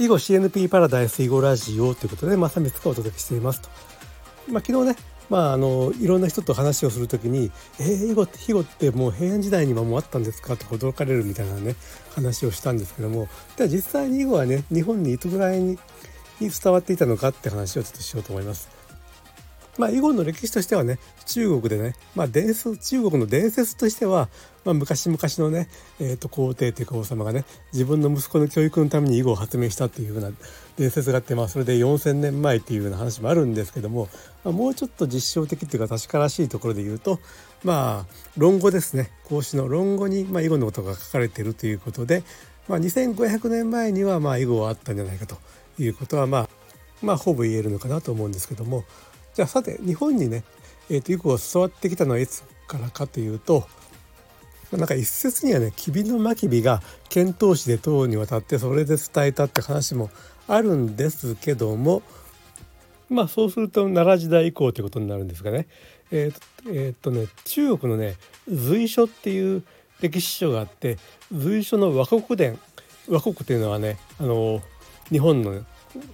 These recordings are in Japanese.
囲碁 CNP パラダイス囲碁ラジオということで、まあ、3日お届けしていますと。まあ、昨日ね、まあ、あのいろんな人と話をする時に「えー、囲碁って囲碁ってもう平安時代にはもうあったんですか?」と驚かれるみたいなね話をしたんですけどもでは実際に囲碁はね日本にいつぐらいに伝わっていたのかって話をちょっとしようと思います。まあ、囲碁の歴史としてはね中国でね、まあ、伝説中国の伝説としては、まあ、昔々のね、えー、と皇帝というか王様がね自分の息子の教育のために囲碁を発明したっていうふうな伝説があって、まあ、それで4,000年前っていうような話もあるんですけども、まあ、もうちょっと実証的っていうか確からしいところで言うとまあ論語ですね。孔子の論語に、まあ、囲碁のことが書かれているということで、まあ、2500年前にはまあ囲碁はあったんじゃないかということはまあまあほぼ言えるのかなと思うんですけどもじゃあさて日本にね、えー、と囲碁が伝わってきたのはいつからかというとなんか一説にはね吉備の真備が遣唐使で唐に渡ってそれで伝えたって話もあるんですけどもまあそうすると奈良時代以降ということになるんですがね。え、っと,、えー、とね中国のね随書っていう歴史書があって随書の和国伝和国っていうのはねあの日本の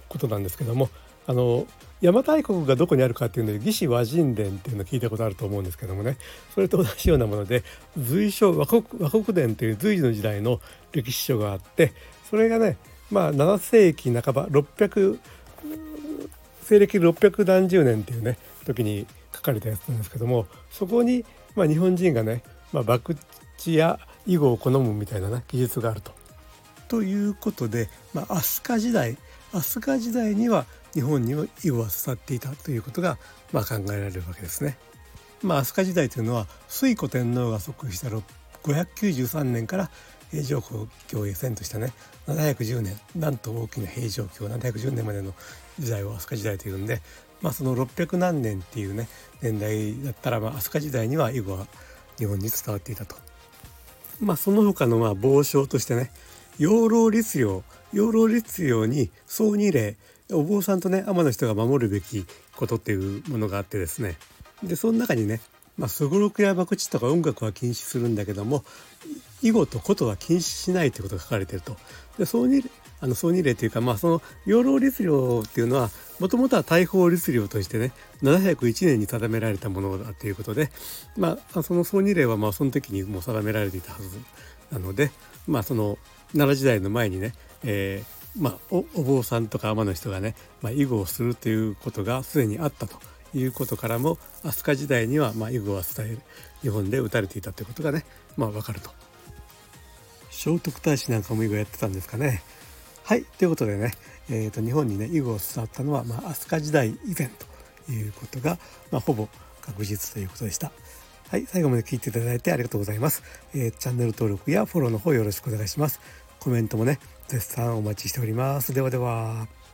ことなんですけどもあの邪馬台国がどこにあるかっていうので魏志倭人伝っていうのを聞いたことあると思うんですけどもねそれと同じようなもので随書和国和国伝という随時の時代の歴史書があってそれがねまあ7世紀半ば600西暦600何十年っていうね時に書かれたやつなんですけどもそこに、まあ、日本人がね、まあ、博打や囲碁を好むみたいな、ね、技術があると。ということで、まあ、飛鳥時代飛鳥時代には日本には囲碁は伝っていたということが、まあ、考えられるわけですね。まあ、飛鳥時代というのは推古天皇が即位した593年から平城京へ遷としたね710年なんと大きな平城京710年までの時代を飛鳥時代というんで、まあ、その600何年っていうね年代だったら、まあ、飛鳥時代には囲碁は日本に伝わっていたと。まあ、その他のまあ傍証としてね養老律令養老律令に総二礼お坊さんとね天の人が守るべきことっていうものがあってですねでその中にねすごろくや博打とか音楽は禁止するんだけども囲碁と琴は禁止しないということが書かれていると。で総二あの総二例というか、まあ、その養老律令っていうのはもともとは大法律令としてね701年に定められたものだということで、まあ、その総二例はまあその時にもう定められていたはずなので、まあ、その奈良時代の前にね、えーまあ、お坊さんとか天の人がね、まあ、囲碁をするということがすでにあったということからも飛鳥時代には、まあ、囲碁は伝える日本で打たれていたということがね、まあ、分かると。聖徳太子なんかも囲碁やってたんですかね。はいということでね、えーと、日本にね囲碁を伝わったのは、まあ、飛鳥時代以前ということが、まあ、ほぼ確実ということでした。はい、最後まで聞いていただいてありがとうございます。えー、チャンネル登録やフォローの方よろしくお願いします。コメントもね、絶賛お待ちしております。ではでは。